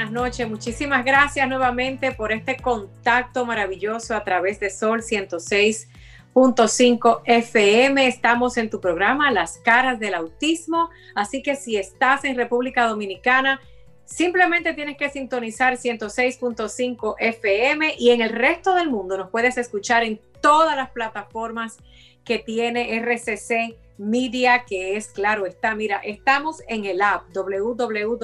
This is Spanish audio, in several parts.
Buenas noches. Muchísimas gracias nuevamente por este contacto maravilloso a través de Sol 106.5 FM. Estamos en tu programa Las caras del autismo. Así que si estás en República Dominicana, simplemente tienes que sintonizar 106.5 FM y en el resto del mundo nos puedes escuchar en todas las plataformas que tiene RCC Media, que es claro está, mira, estamos en el app www.solfm.com.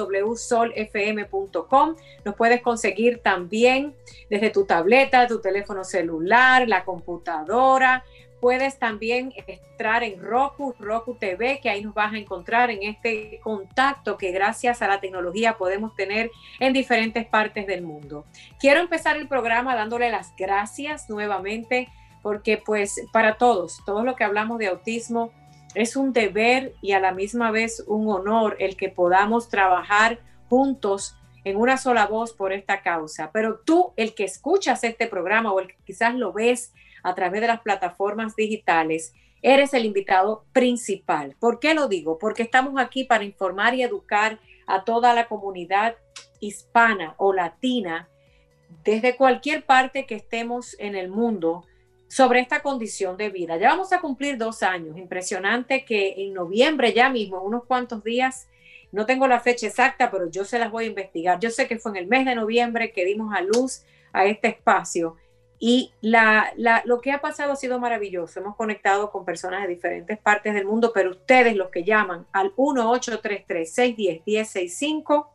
Nos puedes conseguir también desde tu tableta, tu teléfono celular, la computadora. Puedes también entrar en Roku, Roku TV, que ahí nos vas a encontrar en este contacto que gracias a la tecnología podemos tener en diferentes partes del mundo. Quiero empezar el programa dándole las gracias nuevamente porque pues para todos, todos los que hablamos de autismo, es un deber y a la misma vez un honor el que podamos trabajar juntos en una sola voz por esta causa. Pero tú, el que escuchas este programa o el que quizás lo ves a través de las plataformas digitales, eres el invitado principal. ¿Por qué lo digo? Porque estamos aquí para informar y educar a toda la comunidad hispana o latina desde cualquier parte que estemos en el mundo sobre esta condición de vida. Ya vamos a cumplir dos años. Impresionante que en noviembre ya mismo, unos cuantos días, no tengo la fecha exacta, pero yo se las voy a investigar. Yo sé que fue en el mes de noviembre que dimos a luz a este espacio y lo que ha pasado ha sido maravilloso. Hemos conectado con personas de diferentes partes del mundo, pero ustedes los que llaman al 1-833-610-1065,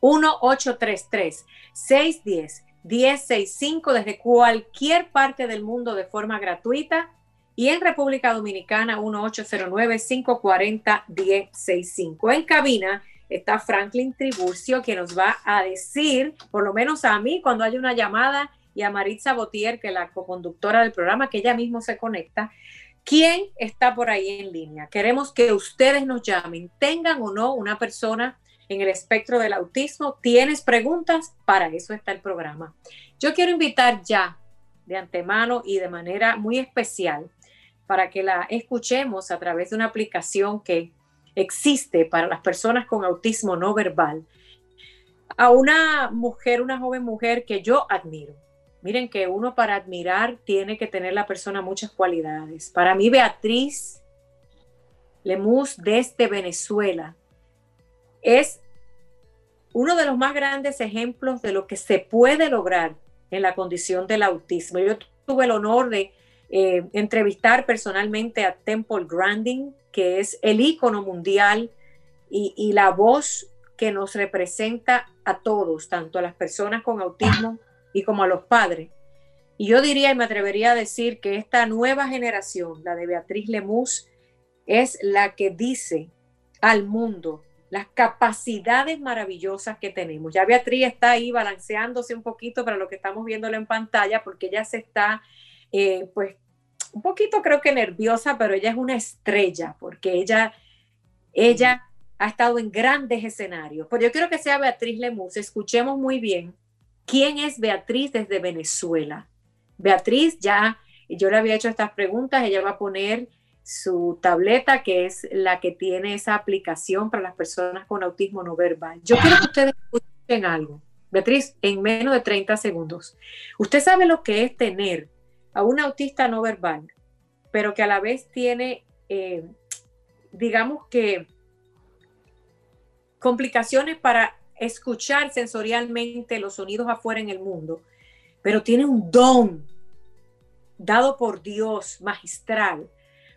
1-833-610. 1065 desde cualquier parte del mundo de forma gratuita y en República Dominicana 1809-540-1065. En cabina está Franklin Triburcio que nos va a decir, por lo menos a mí, cuando hay una llamada y a Maritza Botier, que es la co-conductora del programa, que ella mismo se conecta, ¿quién está por ahí en línea? Queremos que ustedes nos llamen, tengan o no una persona en el espectro del autismo. ¿Tienes preguntas? Para eso está el programa. Yo quiero invitar ya de antemano y de manera muy especial para que la escuchemos a través de una aplicación que existe para las personas con autismo no verbal, a una mujer, una joven mujer que yo admiro. Miren que uno para admirar tiene que tener la persona muchas cualidades. Para mí, Beatriz Lemus desde Venezuela es uno de los más grandes ejemplos de lo que se puede lograr en la condición del autismo. Yo tuve el honor de eh, entrevistar personalmente a Temple Grandin, que es el ícono mundial y, y, la voz que nos representa a todos, tanto a las personas con autismo y como a los padres. Y yo diría y me atrevería a decir que esta nueva generación, la de Beatriz Lemus, es la que dice al mundo las capacidades maravillosas que tenemos. Ya Beatriz está ahí balanceándose un poquito para lo que estamos viéndolo en pantalla, porque ella se está, eh, pues, un poquito creo que nerviosa, pero ella es una estrella, porque ella, ella ha estado en grandes escenarios. Pues yo quiero que sea Beatriz Lemus. Escuchemos muy bien quién es Beatriz desde Venezuela. Beatriz ya, yo le había hecho estas preguntas, ella va a poner su tableta, que es la que tiene esa aplicación para las personas con autismo no verbal. Yo quiero que ustedes escuchen algo. Beatriz, en menos de 30 segundos. Usted sabe lo que es tener a un autista no verbal, pero que a la vez tiene, eh, digamos que, complicaciones para escuchar sensorialmente los sonidos afuera en el mundo, pero tiene un don dado por Dios magistral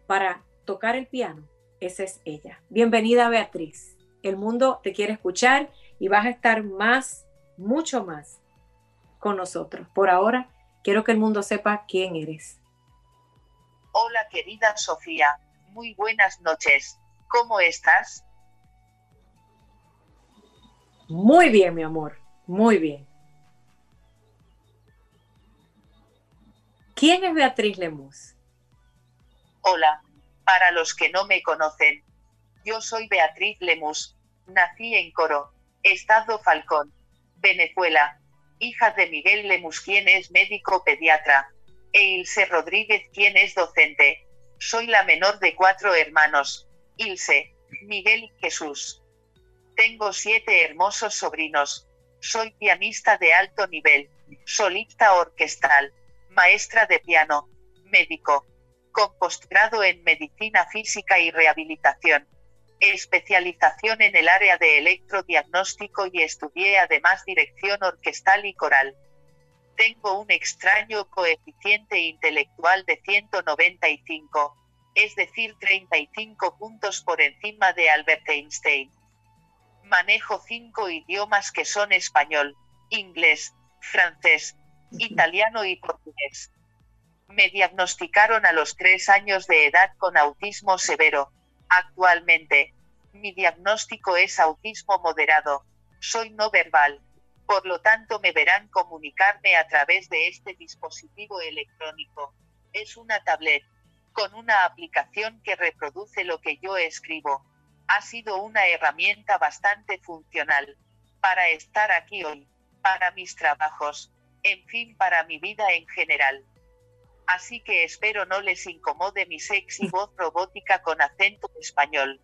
para tocar el piano, esa es ella. Bienvenida, Beatriz. el mundo te quiere escuchar y vas a estar más, mucho más con nosotros. Por ahora, quiero que el mundo sepa quién eres. Hola querida Sofía, muy buenas noches. ¿Cómo estás? Muy bien, mi amor, muy bien. ¿Quién es Beatriz Lemus? Hola, para los que no me conocen, yo soy Beatriz Lemus, nací en Coro, Estado Falcón, Venezuela, hija de Miguel Lemus quien es médico pediatra, e Ilse Rodríguez quien es docente. Soy la menor de cuatro hermanos, Ilse, Miguel y Jesús. Tengo siete hermosos sobrinos. Soy pianista de alto nivel, solista orquestal, maestra de piano, médico, con postgrado en medicina física y rehabilitación, especialización en el área de electrodiagnóstico y estudié además dirección orquestal y coral. Tengo un extraño coeficiente intelectual de 195, es decir, 35 puntos por encima de Albert Einstein. Manejo cinco idiomas que son español, inglés, francés, italiano y portugués. Me diagnosticaron a los tres años de edad con autismo severo. Actualmente, mi diagnóstico es autismo moderado. Soy no verbal. Por lo tanto, me verán comunicarme a través de este dispositivo electrónico. Es una tablet, con una aplicación que reproduce lo que yo escribo. Ha sido una herramienta bastante funcional para estar aquí hoy, para mis trabajos, en fin, para mi vida en general. Así que espero no les incomode mi sexy voz robótica con acento español.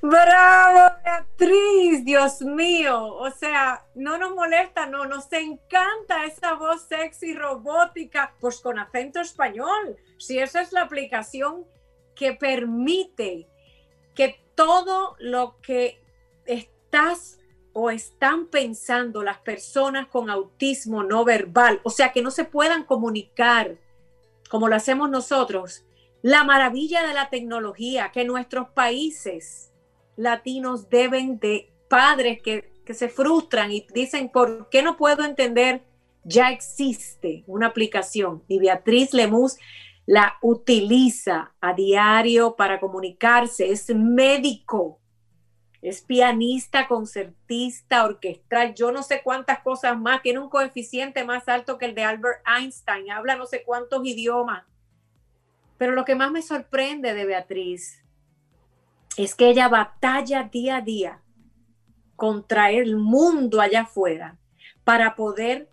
Bravo, Beatriz, Dios mío. O sea, no nos molesta, no, nos encanta esa voz sexy robótica, pues con acento español. Si esa es la aplicación que permite que todo lo que estás o están pensando las personas con autismo no verbal, o sea, que no se puedan comunicar como lo hacemos nosotros, la maravilla de la tecnología, que nuestros países latinos deben de padres que, se frustran y dicen, ¿por qué no puedo entender? Ya existe una aplicación y Beatriz Lemus la utiliza a diario para comunicarse, es médico, es pianista, concertista, orquestral, yo no sé cuántas cosas más, tiene un coeficiente más alto que el de Albert Einstein, habla no sé cuántos idiomas. Pero lo que más me sorprende de Beatriz es que ella batalla día a día contra el mundo allá afuera para poder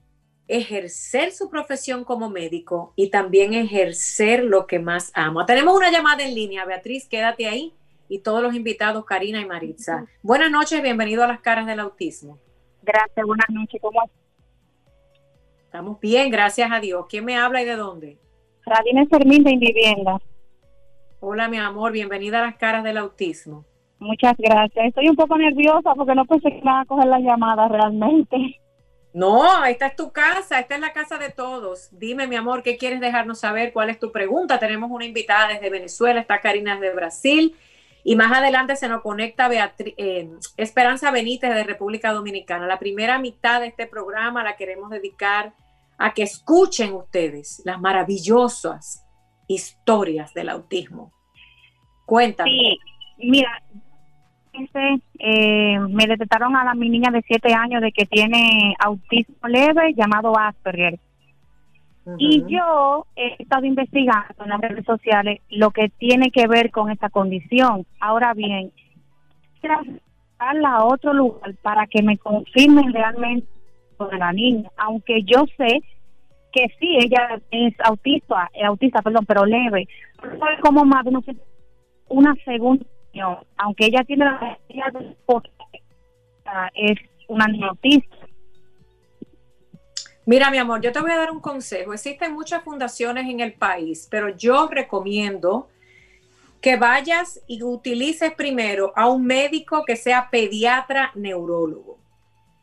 ejercer su profesión como médico y también ejercer lo que más ama. Tenemos una llamada en línea, Beatriz, quédate ahí y todos los invitados, Karina y Maritza. Buenas noches, bienvenido a las caras del autismo. Gracias, buenas noches, ¿cómo estás? Estamos bien, gracias a Dios. ¿Quién me habla y de dónde? Radine Fermín de Invivienda. Hola, mi amor, bienvenida a las caras del autismo. Muchas gracias. Estoy un poco nerviosa porque no pensé que iba a coger la llamada realmente. No, esta es tu casa, esta es la casa de todos. Dime, mi amor, ¿qué quieres dejarnos saber? ¿Cuál es tu pregunta? Tenemos una invitada desde Venezuela, está Karina de Brasil y más adelante se nos conecta Beatriz, eh, Esperanza Benítez de República Dominicana. La primera mitad de este programa la queremos dedicar a que escuchen ustedes las maravillosas historias del autismo. Cuéntame. Sí, mira, eh, me detectaron a la mi niña de 7 años de que tiene autismo leve llamado Asperger. Y yo he estado investigando en las redes sociales lo que tiene que ver con esta condición. Ahora bien, trasladarla a otro lugar para que me confirmen realmente de la niña, aunque yo sé que sí, ella es autista, eh, autista, perdón, pero leve. Como más una segunda aunque ella tiene la es una niña autista Mira, mi amor, yo te voy a dar un consejo. Existen muchas fundaciones en el país, pero yo recomiendo que vayas y utilices primero a un médico que sea pediatra neurólogo.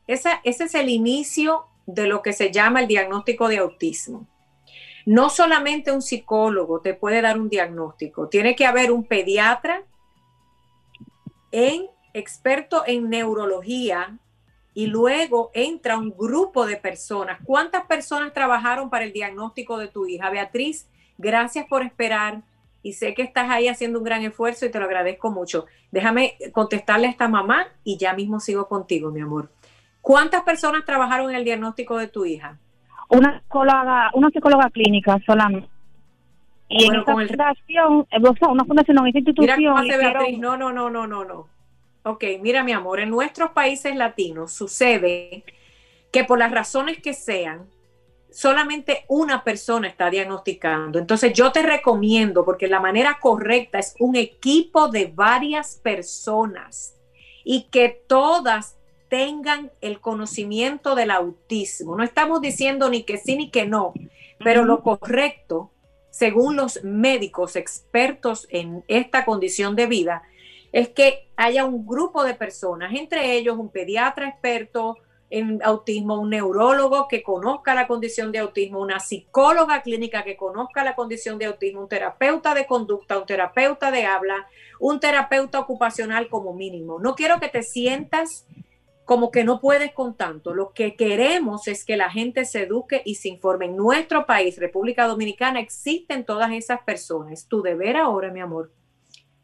ese es el inicio de lo que se llama el diagnóstico de autismo. No solamente un psicólogo te puede dar un diagnóstico, tiene que haber un pediatra en experto en neurología y luego entra un grupo de personas. ¿Cuántas personas trabajaron para el diagnóstico de tu hija? Beatriz, gracias por esperar y sé que estás ahí haciendo un gran esfuerzo y te lo agradezco mucho. Déjame contestarle a esta mamá y ya mismo sigo contigo, mi amor. ¿Cuántas personas trabajaron en el diagnóstico de tu hija? Una psicóloga, una psicóloga clínica solamente. Y en esta fundación, eh, o sea, una fundación, una institución. Mira Beatriz, no, no, no, no, no, no. Ok, mira mi amor, en nuestros países latinos sucede que por las razones que sean, solamente una persona está diagnosticando. Entonces yo te recomiendo, porque la manera correcta es un equipo de varias personas y que todas tengan el conocimiento del autismo. No estamos diciendo ni que sí ni que no, pero lo correcto, según los médicos expertos en esta condición de vida, es que haya un grupo de personas, entre ellos un pediatra experto en autismo, un neurólogo que conozca la condición de autismo, una psicóloga clínica que conozca la condición de autismo, un terapeuta de conducta, un terapeuta de habla, un terapeuta ocupacional como mínimo. No quiero que te sientas como que no puedes con tanto. Lo que queremos es que la gente se eduque y se informe. En nuestro país, República Dominicana, existen todas esas personas. Tu deber ahora, mi amor,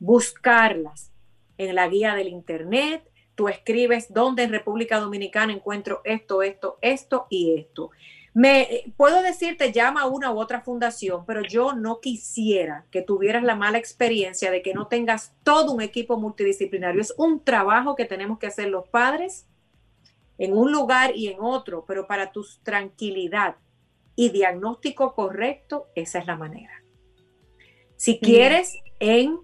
buscarlas, en la guía del Internet, tú escribes dónde en República Dominicana encuentro esto, esto, esto y esto. Me puedo decirte llama a una u otra fundación, pero yo no quisiera que tuvieras la mala experiencia de que no tengas todo un equipo multidisciplinario. Es un trabajo que tenemos que hacer los padres en un lugar y en otro, pero para tu tranquilidad y diagnóstico correcto, esa es la manera. Si quieres, en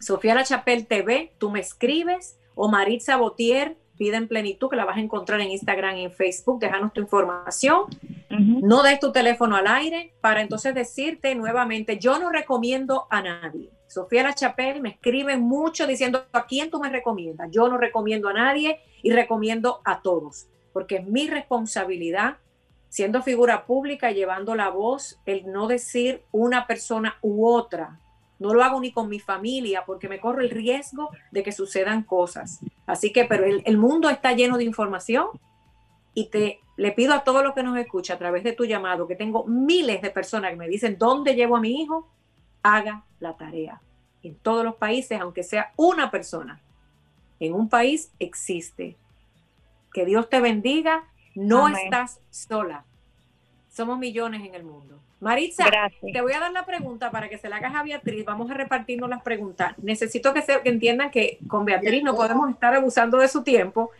Sofía La Chapelle TV, tú me escribes, o Maritza Botier, Vida en Plenitud, que la vas a encontrar en Instagram y en Facebook, déjanos tu información. No des tu teléfono al aire para entonces decirte nuevamente, yo no recomiendo a nadie. Sofía La Chapelle me escribe mucho diciendo a quién tú me recomiendas. Yo no recomiendo a nadie y recomiendo a todos, porque es mi responsabilidad, siendo figura pública, llevando la voz, el no decir una persona u otra, no lo hago ni con mi familia porque me corro el riesgo de que sucedan cosas. Así que, pero el, mundo está lleno de información y te le pido a todos los que nos escucha a través de tu llamado, que tengo miles de personas que me dicen dónde llevo a mi hijo, haga la tarea. En todos los países, aunque sea una persona, en un país existe. Que Dios te bendiga, no estás sola. Somos millones en el mundo. Maritza, te voy a dar la pregunta para que se la hagas a Beatriz. Vamos a repartirnos las preguntas. Necesito que, se, entiendan que con Beatriz no podemos estar abusando de su tiempo.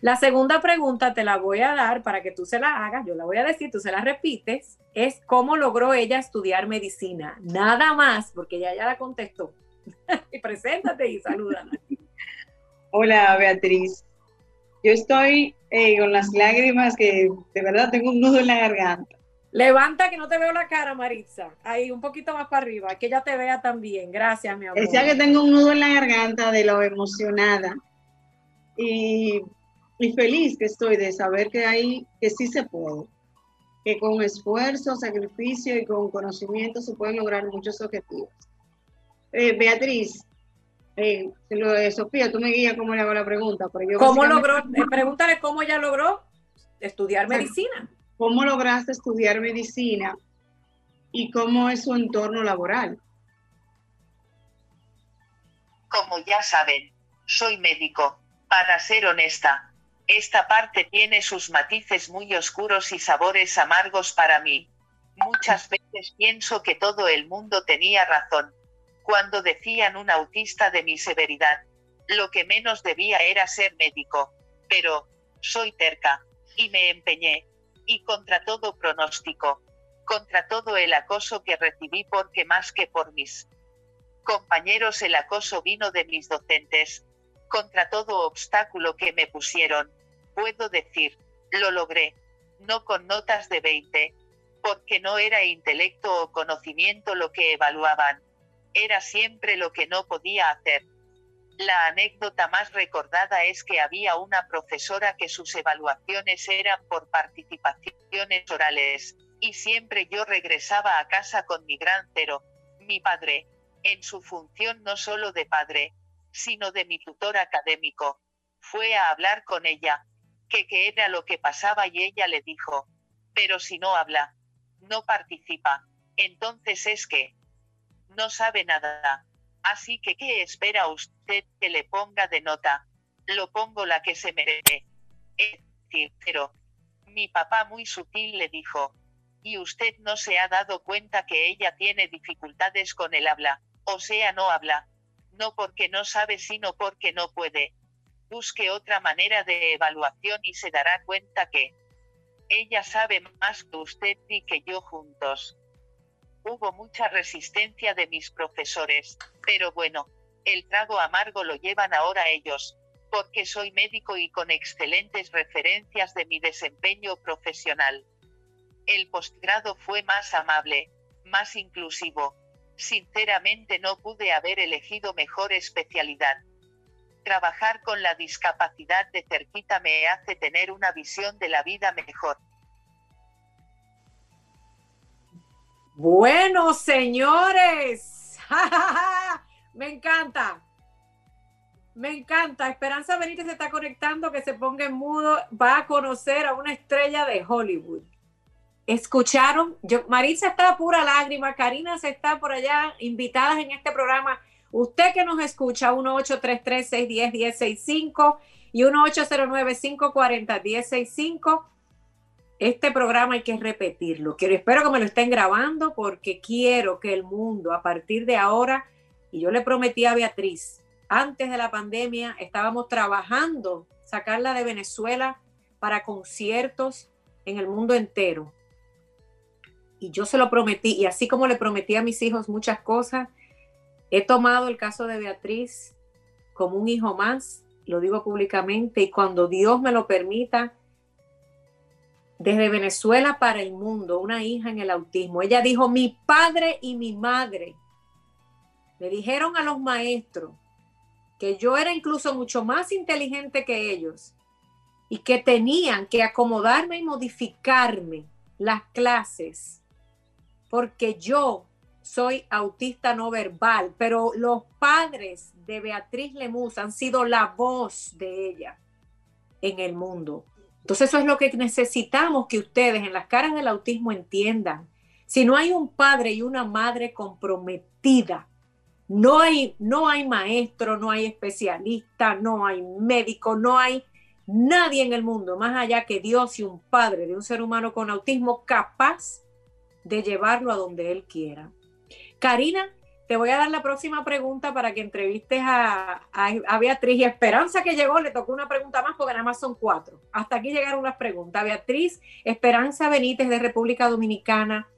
La segunda pregunta te la voy a dar para que tú se la hagas. Yo la voy a decir, tú se la repites. Es cómo logró ella estudiar medicina. Nada más, porque ya ya la contestó. y preséntate y salúdala. Hola, Beatriz. Yo estoy eh, con las lágrimas que de verdad tengo un nudo en la garganta Levanta que no te veo la cara, Maritza. Ahí, un poquito más para arriba, que ella te vea también. Gracias, mi amor. Decía que tengo un nudo en la garganta de lo emocionada. Y, feliz que estoy de saber que hay, que sí se puede. Que con esfuerzo, sacrificio y con conocimiento se pueden lograr muchos objetivos. Eh, Beatriz, eh, Sofía, tú me guías cómo le hago la pregunta. ¿Cómo logró? Eh, pregúntale cómo ella logró estudiar medicina. ¿Cómo lograste estudiar medicina y cómo es su entorno laboral? Como ya saben, soy médico. Para ser honesta, esta parte tiene sus matices muy oscuros y sabores amargos para mí. Muchas veces pienso que todo el mundo tenía razón. Cuando decían un autista de mi severidad, lo que menos debía era ser médico. Pero, soy terca, y me empeñé, y contra todo pronóstico, contra todo el acoso que recibí porque más que por mis compañeros el acoso vino de mis docentes, contra todo obstáculo que me pusieron, puedo decir, lo logré, no con notas de 20, porque no era intelecto o conocimiento lo que evaluaban, era siempre lo que no podía hacer. La anécdota más recordada es que había una profesora que sus evaluaciones eran por participaciones orales, y siempre yo regresaba a casa con mi gran cero, mi padre, en su función no solo de padre, sino de mi tutor académico. Fue a hablar con ella, que qué era lo que pasaba y ella le dijo, pero si no habla, no participa, entonces es que no sabe nada. Así que ¿qué espera usted que le ponga de nota? Lo pongo la que se merece. Es decir, pero mi papá muy sutil le dijo, y usted no se ha dado cuenta que ella tiene dificultades con el habla, o sea, no habla, no porque no sabe, sino porque no puede. Busque otra manera de evaluación y se dará cuenta que ella sabe más que usted y que yo juntos. Hubo mucha resistencia de mis profesores, pero bueno, el trago amargo lo llevan ahora ellos, porque soy médico y con excelentes referencias de mi desempeño profesional. El postgrado fue más amable, más inclusivo. Sinceramente no pude haber elegido mejor especialidad. Trabajar con la discapacidad de cerquita me hace tener una visión de la vida mejor. Bueno, señores, me encanta. Me encanta. Esperanza Benítez se está conectando, que se ponga en mudo. Va a conocer a una estrella de Hollywood. ¿Escucharon? Yo, Marisa está pura lágrima. Karina se está por allá, invitadas en este programa. Usted que nos escucha, 1-833-610-1065 y 1-809-540-1065. Este programa hay que repetirlo. Quiero, espero que me lo estén grabando porque quiero que el mundo a partir de ahora, y yo le prometí a Beatriz, antes de la pandemia estábamos trabajando, sacarla de Venezuela para conciertos en el mundo entero. Y yo se lo prometí, y así como le prometí a mis hijos muchas cosas, he tomado el caso de Beatriz como un hijo más, lo digo públicamente, y cuando Dios me lo permita, desde Venezuela para el mundo, una hija en el autismo. Ella dijo, mi padre y mi madre me dijeron a los maestros que yo era incluso mucho más inteligente que ellos y que tenían que acomodarme y modificarme las clases porque yo soy autista no verbal, pero los padres de Beatriz Lemus han sido la voz de ella en el mundo. Entonces eso es lo que necesitamos que ustedes en las caras del autismo entiendan. Si no hay un padre y una madre comprometida, no hay, no hay maestro, no hay especialista, no hay médico, no hay nadie en el mundo más allá que Dios y un padre de un ser humano con autismo capaz de llevarlo a donde él quiera. Karina, te voy a dar la próxima pregunta para que entrevistes a, Beatriz y Esperanza que llegó, le tocó una pregunta más porque nada más son cuatro. Hasta aquí llegaron las preguntas. Beatriz Esperanza Benítez de República Dominicana.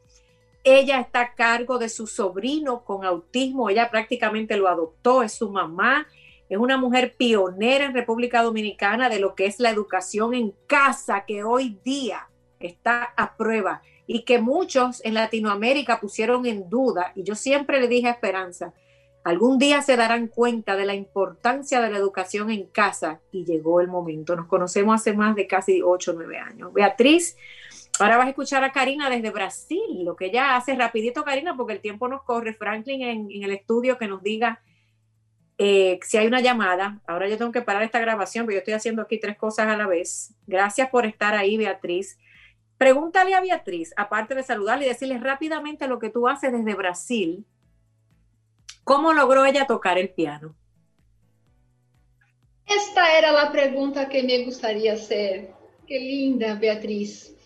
Ella está a cargo de su sobrino con autismo. Ella prácticamente lo adoptó, es su mamá. Es una mujer pionera en República Dominicana de lo que es la educación en casa, que hoy día está a prueba y que muchos en Latinoamérica pusieron en duda. Y yo siempre le dije a Esperanza, algún día se darán cuenta de la importancia de la educación en casa y llegó el momento. Nos conocemos hace más de casi 8 o 9 años. Beatriz, ahora vas a escuchar a Karina desde Brasil, lo que ella hace rapidito, Karina, porque el tiempo nos corre. Franklin en, el estudio que nos diga eh, si hay una llamada. Ahora yo tengo que parar esta grabación, porque yo estoy haciendo aquí tres cosas a la vez. Gracias por estar ahí, Beatriz. Pregúntale a Beatriz, aparte de saludarle y decirle rápidamente lo que tú haces desde Brasil, ¿cómo logró ella tocar el piano? Esta era la pregunta que me gustaría hacer. Qué linda, Beatriz.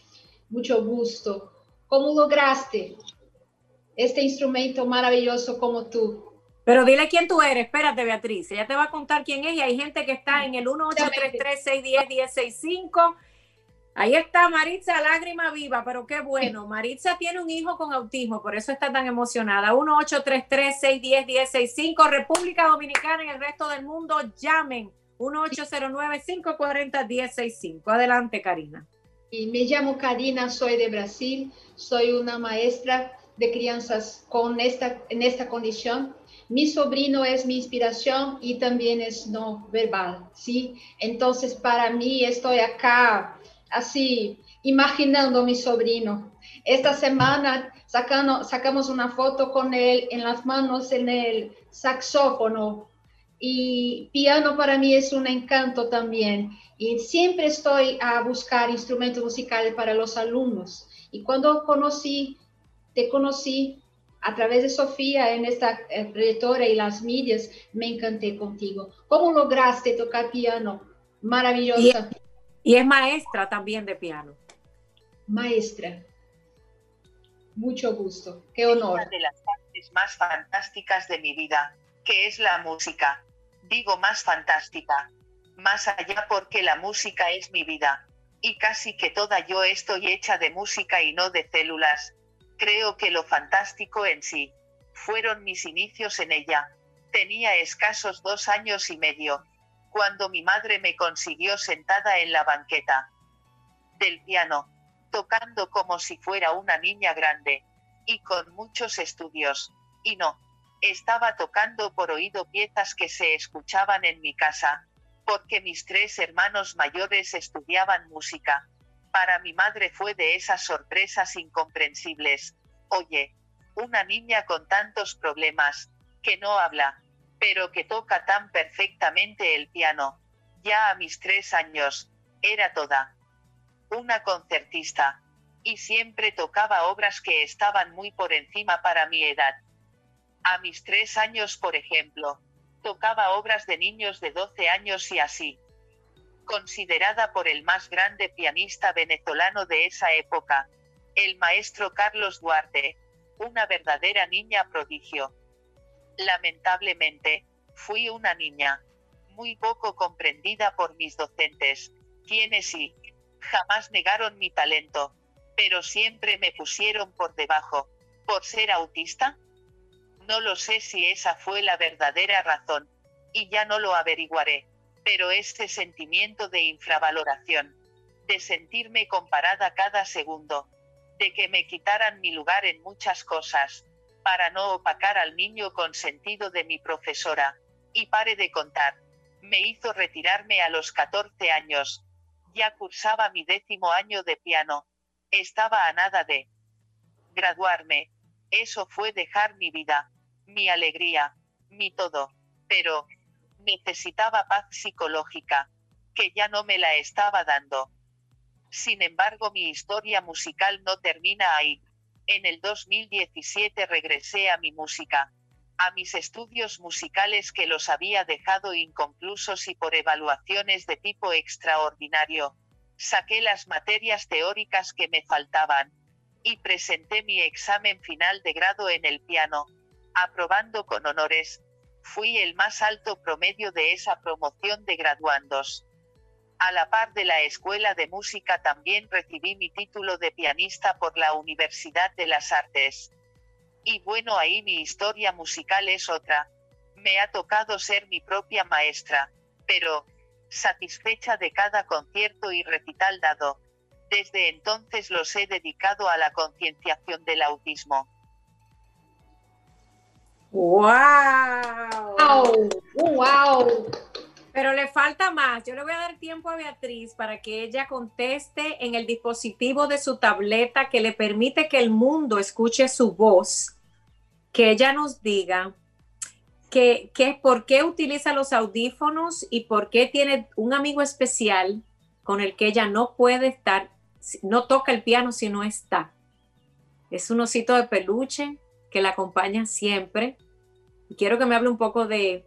Mucho gusto. ¿Cómo lograste este instrumento maravilloso como tú? Pero dile quién tú eres, espérate Beatriz, ella te va a contar quién es y hay gente que está en el 1833 610 1065 Ahí está Maritza, lágrima viva, pero qué bueno. Maritza tiene un hijo con autismo, por eso está tan emocionada. 1-833-610-1065, República Dominicana y el resto del mundo, llamen. 1-809-540-1065. Adelante, Karina. Y me llamo Karina, soy de Brasil, soy una maestra de crianzas con esta, en esta condición. Mi sobrino es mi inspiración y también es no verbal, ¿sí? Entonces, para mí, estoy acá así, imaginando a mi sobrino. Esta semana sacando, sacamos una foto con él en las manos en el saxófono y piano para mí es un encanto también. Y siempre estoy a buscar instrumentos musicales para los alumnos. Y cuando conocí, te conocí a través de Sofía en esta eh, trayectoria y las medias, me encanté contigo. ¿Cómo lograste tocar piano? Maravillosa. Es maestra también de piano. Maestra. Mucho gusto. Qué honor. Una de las partes más fantásticas de mi vida, que es la música. Digo más fantástica. Más allá porque la música es mi vida. Y casi que toda yo estoy hecha de música y no de células Creo que lo fantástico en sí fueron mis inicios en ella. Tenía escasos dos años y medio, cuando mi madre me consiguió sentada en la banqueta del piano, tocando como si fuera una niña grande, y con muchos estudios, y no, estaba tocando por oído piezas que se escuchaban en mi casa, porque mis tres hermanos mayores estudiaban música, para mi madre fue de esas sorpresas incomprensibles. Oye, una niña con tantos problemas, que no habla, pero que toca tan perfectamente el piano. Ya a mis tres años, era toda. Una concertista. Y siempre tocaba obras que estaban muy por encima para mi edad. A mis tres años, por ejemplo, tocaba obras de niños de 12 años y así considerada por el más grande pianista venezolano de esa época, el maestro Carlos Duarte, una verdadera niña prodigio. Lamentablemente, fui una niña, muy poco comprendida por mis docentes, quienes sí, jamás negaron mi talento, pero siempre me pusieron por debajo, por ser autista. No lo sé si esa fue la verdadera razón, y ya no lo averiguaré pero este sentimiento de infravaloración, de sentirme comparada cada segundo, de que me quitaran mi lugar en muchas cosas, para no opacar al niño consentido de mi profesora, y pare de contar, me hizo retirarme a los 14 años, ya cursaba mi décimo año de piano, estaba a nada de graduarme, eso fue dejar mi vida, mi alegría, mi todo, pero, necesitaba paz psicológica, que ya no me la estaba dando. Sin embargo, mi historia musical no termina ahí. En el 2017 regresé a mi música, a mis estudios musicales que los había dejado inconclusos y por evaluaciones de tipo extraordinario. Saqué las materias teóricas que me faltaban, y presenté mi examen final de grado en el piano, aprobando con honores, fui el más alto promedio de esa promoción de graduandos. A la par de la Escuela de Música también recibí mi título de pianista por la Universidad de las Artes. Y bueno, ahí mi historia musical es otra. Me ha tocado ser mi propia maestra, pero, satisfecha de cada concierto y recital dado, desde entonces los he dedicado a la concienciación del autismo. ¡Wow! ¡Wow! Pero le falta más. Yo le voy a dar tiempo a Beatriz para que ella conteste en el dispositivo de su tableta que le permite que el mundo escuche su voz, que ella nos diga que, que, por qué utiliza los audífonos y por qué tiene un amigo especial con el que ella no puede estar, no toca el piano si no está. Es un osito de peluche que la acompaña siempre quiero que me hable un poco de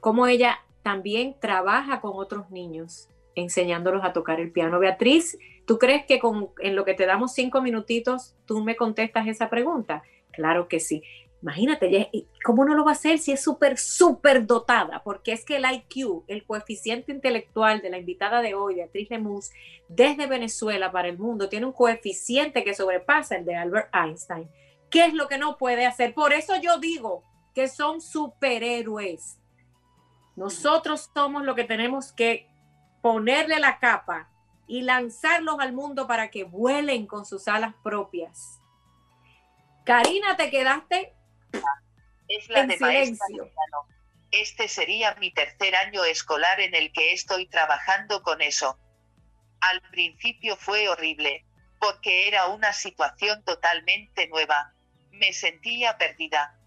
cómo ella también trabaja con otros niños enseñándolos a tocar el piano. Beatriz, ¿tú crees que con, en lo que te damos cinco minutitos tú me contestas esa pregunta? Claro que sí. Imagínate, ¿cómo no lo va a hacer si es súper, súper dotada? Porque es que el IQ, el coeficiente intelectual de la invitada de hoy, Beatriz Lemus, desde Venezuela para el mundo, tiene un coeficiente que sobrepasa el de Albert Einstein. ¿Qué es lo que no puede hacer? Por eso yo digo, que son superhéroes. Nosotros somos lo que tenemos que ponerle la capa y lanzarlos al mundo para que vuelen con sus alas propias. Karina, te quedaste es la en silencio. Este sería mi tercer año escolar en el que estoy trabajando con eso. Al principio fue horrible, porque era una situación totalmente nueva. Me sentía perdida,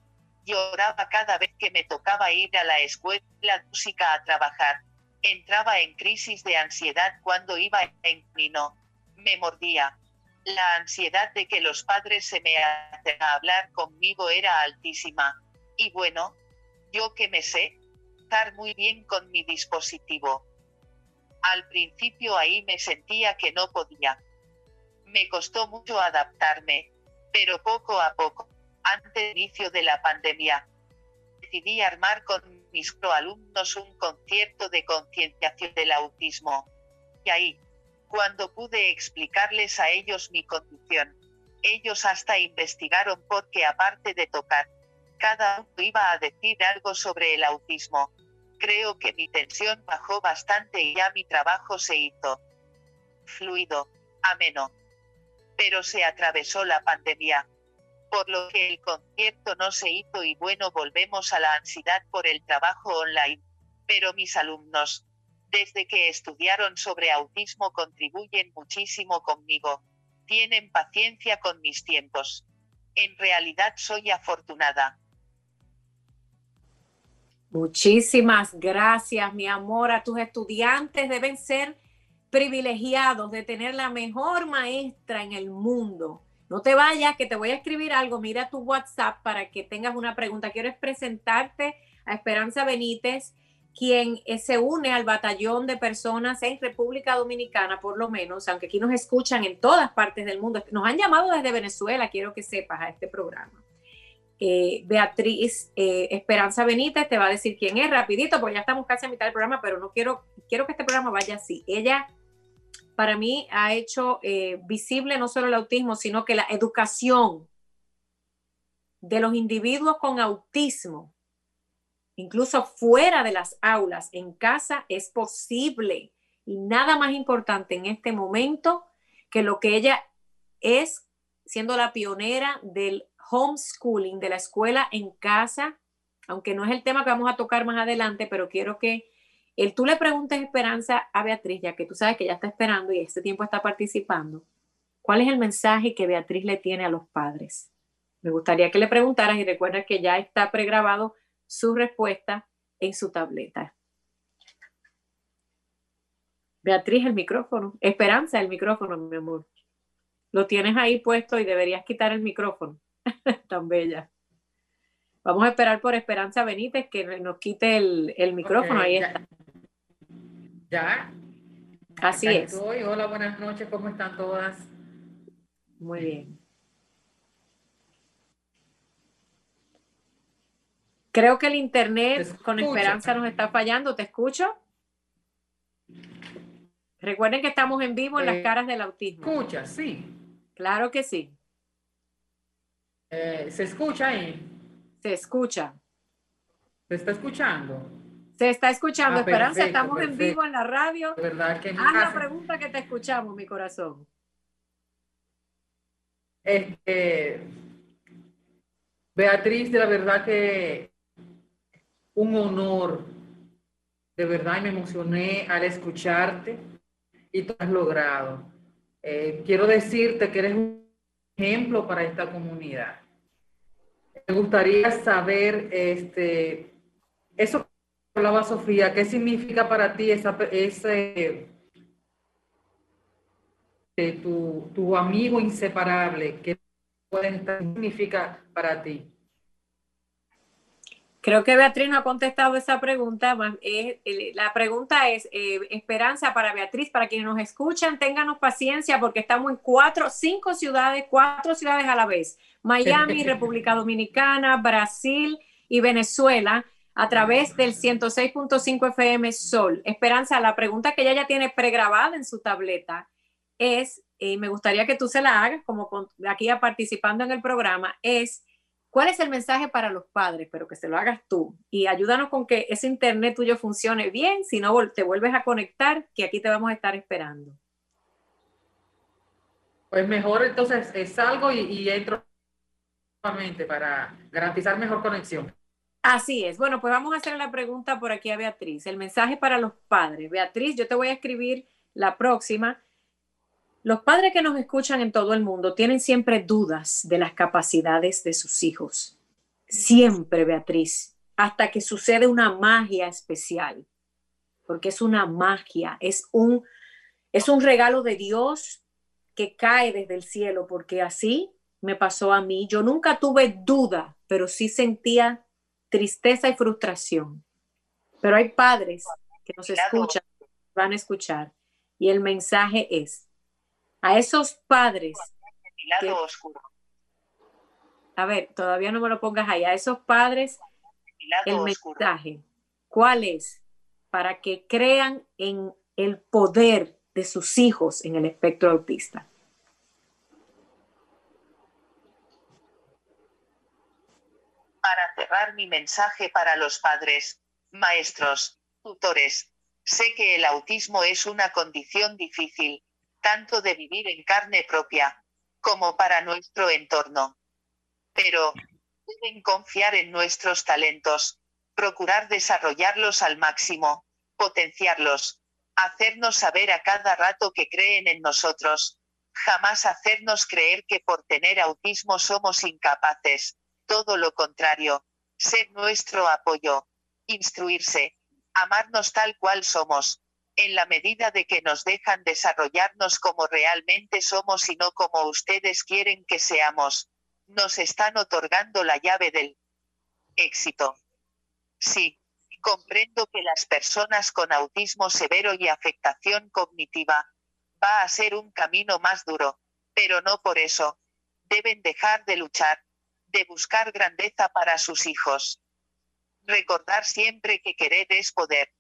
Lloraba cada vez que me tocaba ir a la escuela de música a trabajar. Entraba en crisis de ansiedad cuando iba en camino. Me mordía. La ansiedad de que los padres se me hacen a hablar conmigo era altísima. Y bueno, yo que me sé, estar muy bien con mi dispositivo. Al principio ahí me sentía que no podía. Me costó mucho adaptarme, pero poco a poco, antes del inicio de la pandemia, decidí armar con mis alumnos un concierto de concienciación del autismo. Y ahí, cuando pude explicarles a ellos mi condición, ellos hasta investigaron porque aparte de tocar, cada uno iba a decir algo sobre el autismo. Creo que mi tensión bajó bastante y ya mi trabajo se hizo fluido, ameno. Pero se atravesó la pandemia, por lo que el concierto no se hizo y bueno volvemos a la ansiedad por el trabajo online. Pero mis alumnos, desde que estudiaron sobre autismo contribuyen muchísimo conmigo. Tienen paciencia con mis tiempos. En realidad soy afortunada. Muchísimas gracias, mi amor. A tus estudiantes deben ser privilegiados de tener la mejor maestra en el mundo. No te vayas, que te voy a escribir algo. Mira tu WhatsApp para que tengas una pregunta. Quiero presentarte a Esperanza Benítez, quien eh, se une al batallón de personas en República Dominicana, por lo menos, aunque aquí nos escuchan en todas partes del mundo. Nos han llamado desde Venezuela, quiero que sepas, a este programa. Eh, Beatriz eh, Esperanza Benítez te va a decir quién es rapidito, porque ya estamos casi a mitad del programa, pero no quiero, quiero que este programa vaya así. Ella, para mí, ha hecho eh, visible no solo el autismo, sino que la educación de los individuos con autismo, incluso fuera de las aulas, en casa, es posible. Y nada más importante en este momento que lo que ella es siendo la pionera del homeschooling, de la escuela en casa, aunque no es el tema que vamos a tocar más adelante, pero quiero que el, tú le preguntes Esperanza a Beatriz, ya que tú sabes que ella está esperando y este tiempo está participando, ¿cuál es el mensaje que Beatriz le tiene a los padres? Me gustaría que le preguntaras y recuerda que ya está pregrabado su respuesta en su tableta. Beatriz, el micrófono. Esperanza, el micrófono, mi amor. Lo tienes ahí puesto y deberías quitar el micrófono. Tan bella. Vamos a esperar por Esperanza Benítez que nos quite el, micrófono. Ahí está. Ya. Así es. Hola, buenas noches. ¿Cómo están todas? Muy bien. Creo que el internet con Esperanza nos está fallando. ¿Te escucho? Recuerden que estamos en vivo en las caras del autismo. Escucha, sí. Claro que sí. Eh, ¿Se escucha ahí? Se escucha. ¿Se está escuchando? Se está escuchando, ah, Esperanza. estamos en vivo en la radio. verdad que Haz la pregunta que te escuchamos, mi corazón. Este, Beatriz, de la verdad que un honor. De verdad, y me emocioné al escucharte y tú has logrado. Eh, quiero decirte que eres un ejemplo para esta comunidad. Me gustaría saber, este, eso que hablaba Sofía, ¿qué significa para ti esa, ese, eh, tu, tu amigo inseparable? ¿Qué significa para ti? Creo que Beatriz no ha contestado esa pregunta. la pregunta es, eh, Esperanza para Beatriz, para quienes nos escuchan, ténganos paciencia porque estamos en cuatro, cinco ciudades, cuatro ciudades a la vez. Miami, República Dominicana, Brasil y Venezuela a través del 106.5 FM Sol. Esperanza, la pregunta que ella ya tiene pregrabada en su tableta es, y me gustaría que tú se la hagas como aquí participando en el programa, es ¿Cuál es el mensaje para los padres? Pero que se lo hagas tú y ayúdanos con que ese internet tuyo funcione bien. Si no, te vuelves a conectar, que aquí te vamos a estar esperando. Pues mejor entonces eh, salgo y entro nuevamente para garantizar mejor conexión. Así es. Bueno, pues vamos a hacer la pregunta por aquí a Beatriz. El mensaje para los padres. Beatriz, yo te voy a escribir la próxima los padres que nos escuchan en todo el mundo tienen siempre dudas de las capacidades de sus hijos. siempre, Beatriz, hasta que sucede una magia especial, porque es una magia, es un, es un regalo de Dios que cae desde el cielo, porque así me pasó a mí. Yo nunca tuve duda, pero sí sentía tristeza y frustración. Pero hay padres que nos escuchan, van a escuchar, y el mensaje es a esos padres. a ver, todavía no me lo pongas ahí, a esos padres el mensaje. ¿Cuál es? Para que crean en el poder de sus hijos en el espectro autista. Para cerrar mi mensaje para los padres, maestros, tutores, sé que el autismo es una condición difícil, tanto de vivir en carne propia, como para nuestro entorno. Pero, deben confiar en nuestros talentos, procurar desarrollarlos al máximo, potenciarlos, hacernos saber a cada rato que creen en nosotros, jamás hacernos creer que por tener autismo somos incapaces, todo lo contrario, ser nuestro apoyo, instruirse, amarnos tal cual somos, en la medida de que nos dejan desarrollarnos como realmente somos y no como ustedes quieren que seamos, nos están otorgando la llave del éxito. Sí, comprendo que las personas con autismo severo y afectación cognitiva va a ser un camino más duro, pero no por eso. Deben dejar de luchar, de buscar grandeza para sus hijos. Recordar siempre que querer es poder.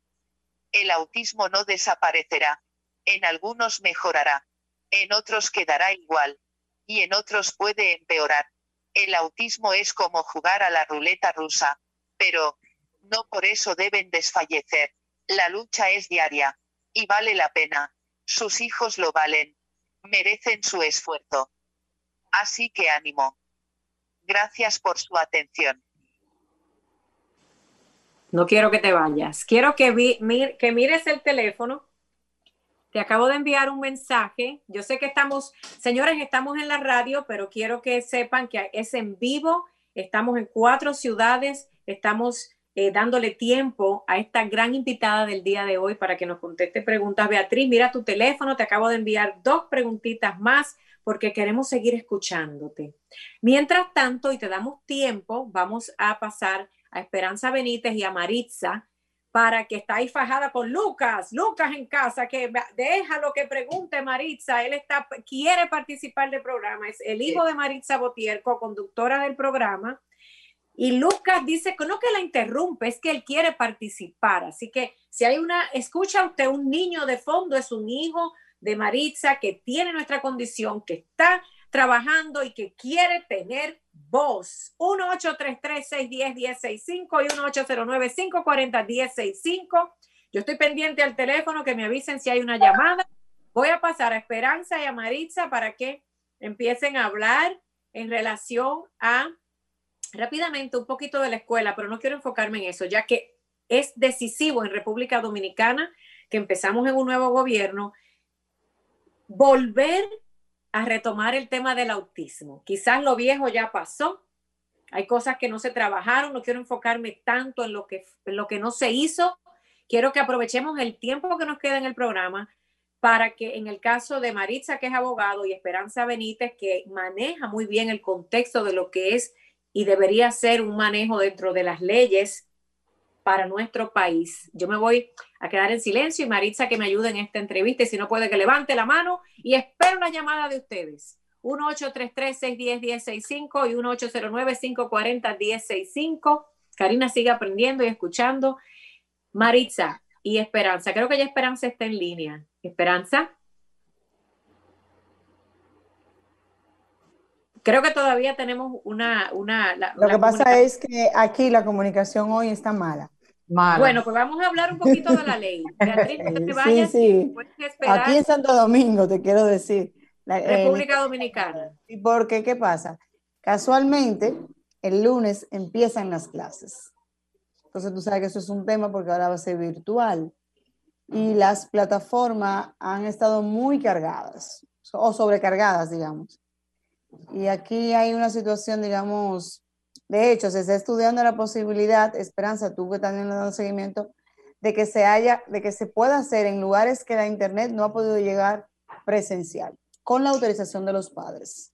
El autismo no desaparecerá, en algunos mejorará, en otros quedará igual, y en otros puede empeorar. El autismo es como jugar a la ruleta rusa, pero, no por eso deben desfallecer. La lucha es diaria, y vale la pena. Sus hijos lo valen. Merecen su esfuerzo. Así que ánimo. Gracias por su atención. No quiero que te vayas. Quiero que, mires el teléfono te acabo de enviar un mensaje. Yo sé que estamos, señores, estamos en la radio, pero quiero que sepan que es en vivo. Estamos en cuatro ciudades. Estamos eh, dándole tiempo a esta gran invitada del día de hoy para que nos conteste preguntas. Beatriz, mira tu teléfono. Te acabo de enviar dos preguntitas más porque queremos seguir escuchándote. Mientras tanto, y te damos tiempo, vamos a pasar a Esperanza Benítez y a Maritza para que está ahí fajada con Lucas, Lucas en casa, que deja lo que pregunte Maritza, él está, quiere participar del programa, es el hijo de Maritza Botier, co-conductora del programa, y Lucas dice que no que la interrumpe, es que él quiere participar, así que si hay una, escucha usted un niño de fondo, es un hijo de Maritza que tiene nuestra condición, que está trabajando y que quiere tener voz. 1-833-610-1065 y 1-809-540-1065. Yo estoy pendiente al teléfono que me avisen si hay una llamada. Voy a pasar a Esperanza y a Maritza para que empiecen a hablar en relación a rápidamente un poquito de la escuela, pero no quiero enfocarme en eso, ya que es decisivo en República Dominicana que empezamos en un nuevo gobierno, volver a retomar el tema del autismo. Quizás lo viejo ya pasó, hay cosas que no se trabajaron, no quiero enfocarme tanto en lo que, lo que no se hizo, quiero que aprovechemos el tiempo que nos queda en el programa para que en el caso de Maritza, que es abogado, y Esperanza Benítez, que maneja muy bien el contexto de lo que es y debería ser un manejo dentro de las leyes para nuestro país. Yo me voy a quedar en silencio y Maritza que me ayude en esta entrevista y si no puede que levante la mano y espero una llamada de ustedes. 1-833-610-1065 y 1-809-540-1065. Karina sigue aprendiendo y escuchando. Maritza y Esperanza. Creo que ya Esperanza está en línea. Esperanza. Creo que todavía tenemos una... una Lo que pasa es que aquí la comunicación hoy está mala. Bueno, pues vamos a hablar un poquito de la ley. Beatriz, te vayas. Sí, sí. Aquí en Santo Domingo, te quiero decir. La, República Dominicana. ¿Y por qué? ¿Qué pasa? Casualmente, el lunes empiezan las clases. Entonces tú sabes que eso es un tema porque ahora va a ser virtual. Y las plataformas han estado muy cargadas o sobrecargadas, digamos. Y aquí hay una situación, digamos, De hecho, se está estudiando la posibilidad, Esperanza, tú que también le dando seguimiento, de que se haya, de que se pueda hacer en lugares que la internet no ha podido llegar presencial, con la autorización de los padres.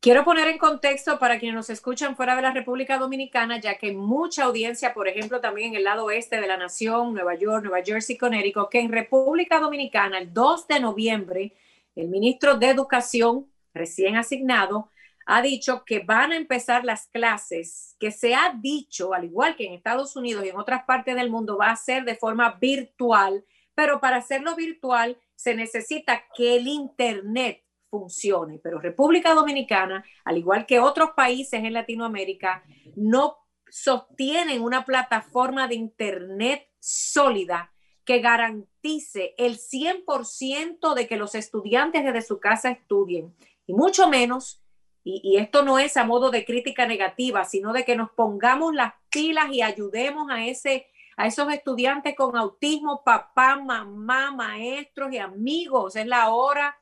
Quiero poner en contexto para quienes nos escuchan fuera de la República Dominicana, ya que mucha audiencia, por ejemplo, también en el lado oeste de la nación, Nueva York, Nueva Jersey, Connecticut, que en República Dominicana, el 2 de noviembre, el ministro de Educación recién asignado ha dicho que van a empezar las clases, que se ha dicho, al igual que en Estados Unidos y en otras partes del mundo, va a ser de forma virtual, pero para hacerlo virtual se necesita que el Internet funcione. Pero República Dominicana, al igual que otros países en Latinoamérica, no sostienen una plataforma de Internet sólida que garantice el 100% de que los estudiantes desde su casa estudien, y mucho menos y, esto no es a modo de crítica negativa, sino de que nos pongamos las pilas y ayudemos a, ese, a esos estudiantes con autismo, papá, mamá, maestros y amigos. Es la hora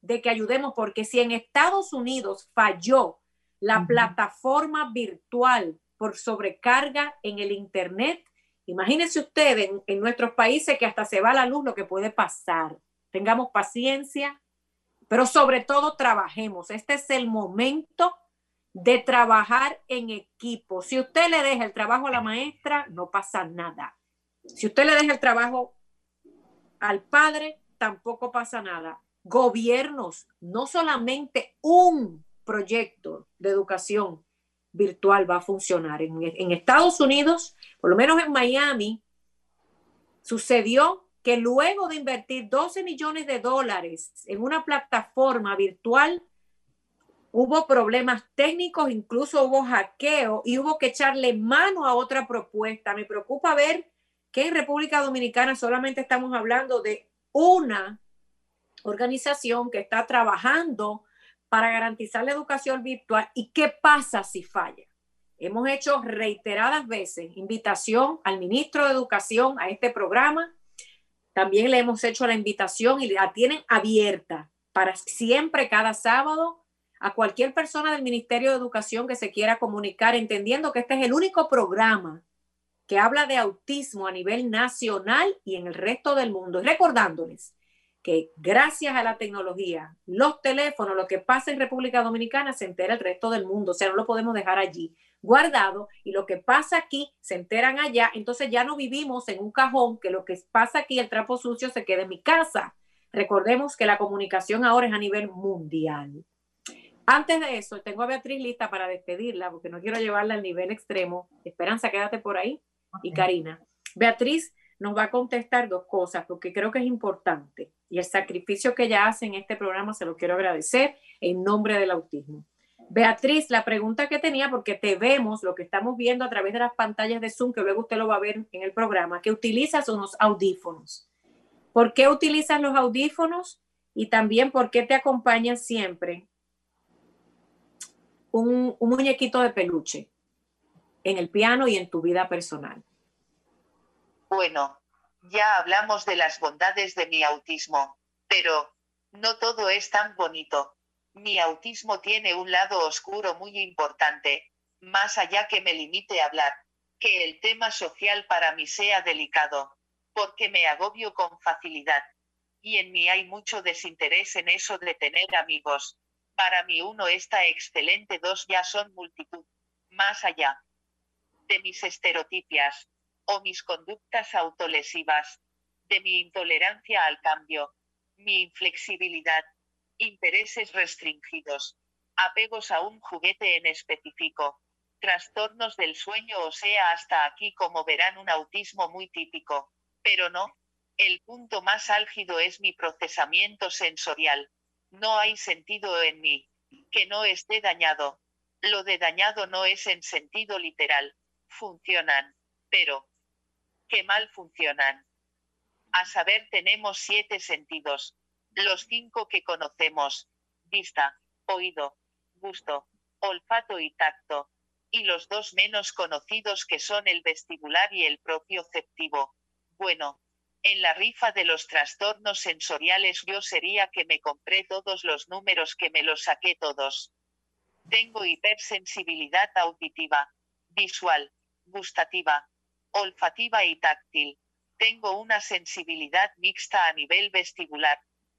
de que ayudemos, porque si en Estados Unidos falló la plataforma virtual por sobrecarga en el Internet, imagínense ustedes en, en nuestros países que hasta se va la luz lo que puede pasar. Tengamos paciencia, pero sobre todo trabajemos. Este es el momento de trabajar en equipo. Si usted le deja el trabajo a la maestra, no pasa nada. Si usted le deja el trabajo al padre, tampoco pasa nada. Gobiernos, no solamente un proyecto de educación virtual va a funcionar. En, Estados Unidos, por lo menos en Miami, sucedió que luego de invertir 12 millones de dólares en una plataforma virtual, hubo problemas técnicos, incluso hubo hackeo y hubo que echarle mano a otra propuesta. Me preocupa ver que en República Dominicana solamente estamos hablando de una organización que está trabajando para garantizar la educación virtual. ¿Y qué pasa si falla? Hemos hecho reiteradas veces invitación al ministro de Educación a este programa también le hemos hecho la invitación y la tienen abierta para siempre, cada sábado, a cualquier persona del Ministerio de Educación que se quiera comunicar, entendiendo que este es el único programa que habla de autismo a nivel nacional y en el resto del mundo. Y recordándoles que gracias a la tecnología, los teléfonos, lo que pasa en República Dominicana se entera el resto del mundo, o sea, no lo podemos dejar allí guardado y lo que pasa aquí se enteran allá, entonces ya no vivimos en un cajón que lo que pasa aquí, el trapo sucio, se quede en mi casa. Recordemos que la comunicación ahora es a nivel mundial. Antes de eso, tengo a Beatriz lista para despedirla, porque no quiero llevarla al nivel extremo. Esperanza, quédate por ahí. Y Karina. Beatriz nos va a contestar dos cosas, porque creo que es importante. Y el sacrificio que ella hace en este programa se lo quiero agradecer en nombre del autismo. Beatriz, la pregunta que tenía, porque te vemos, lo que estamos viendo a través de las pantallas de Zoom, que luego usted lo va a ver en el programa, que utilizas unos audífonos. ¿Por qué utilizas los audífonos? Y también, ¿por qué te acompaña siempre un, un muñequito de peluche en el piano y en tu vida personal? Bueno, ya hablamos de las bondades de mi autismo, pero no todo es tan bonito. Mi autismo tiene un lado oscuro muy importante, más allá que me limite a hablar, que el tema social para mí sea delicado, porque me agobio con facilidad. Y en mí hay mucho desinterés en eso de tener amigos. Para mí uno está excelente, dos ya son multitud. Más allá de mis estereotipias o mis conductas autolesivas, de mi intolerancia al cambio, mi inflexibilidad, intereses restringidos, apegos a un juguete en específico, trastornos del sueño o sea hasta aquí como verán un autismo muy típico, pero no, el punto más álgido es mi procesamiento sensorial. No hay sentido en mí, que no esté dañado. Lo de dañado no es en sentido literal. Funcionan, pero qué mal funcionan. A saber, tenemos siete sentidos, los cinco que conocemos, vista, oído, gusto, olfato y tacto, y los dos menos conocidos que son el vestibular y el propioceptivo. Bueno, en la rifa de los trastornos sensoriales yo sería que me compré todos los números que me los saqué todos. Tengo hipersensibilidad auditiva, visual, gustativa, olfativa y táctil. Tengo una sensibilidad mixta a nivel vestibular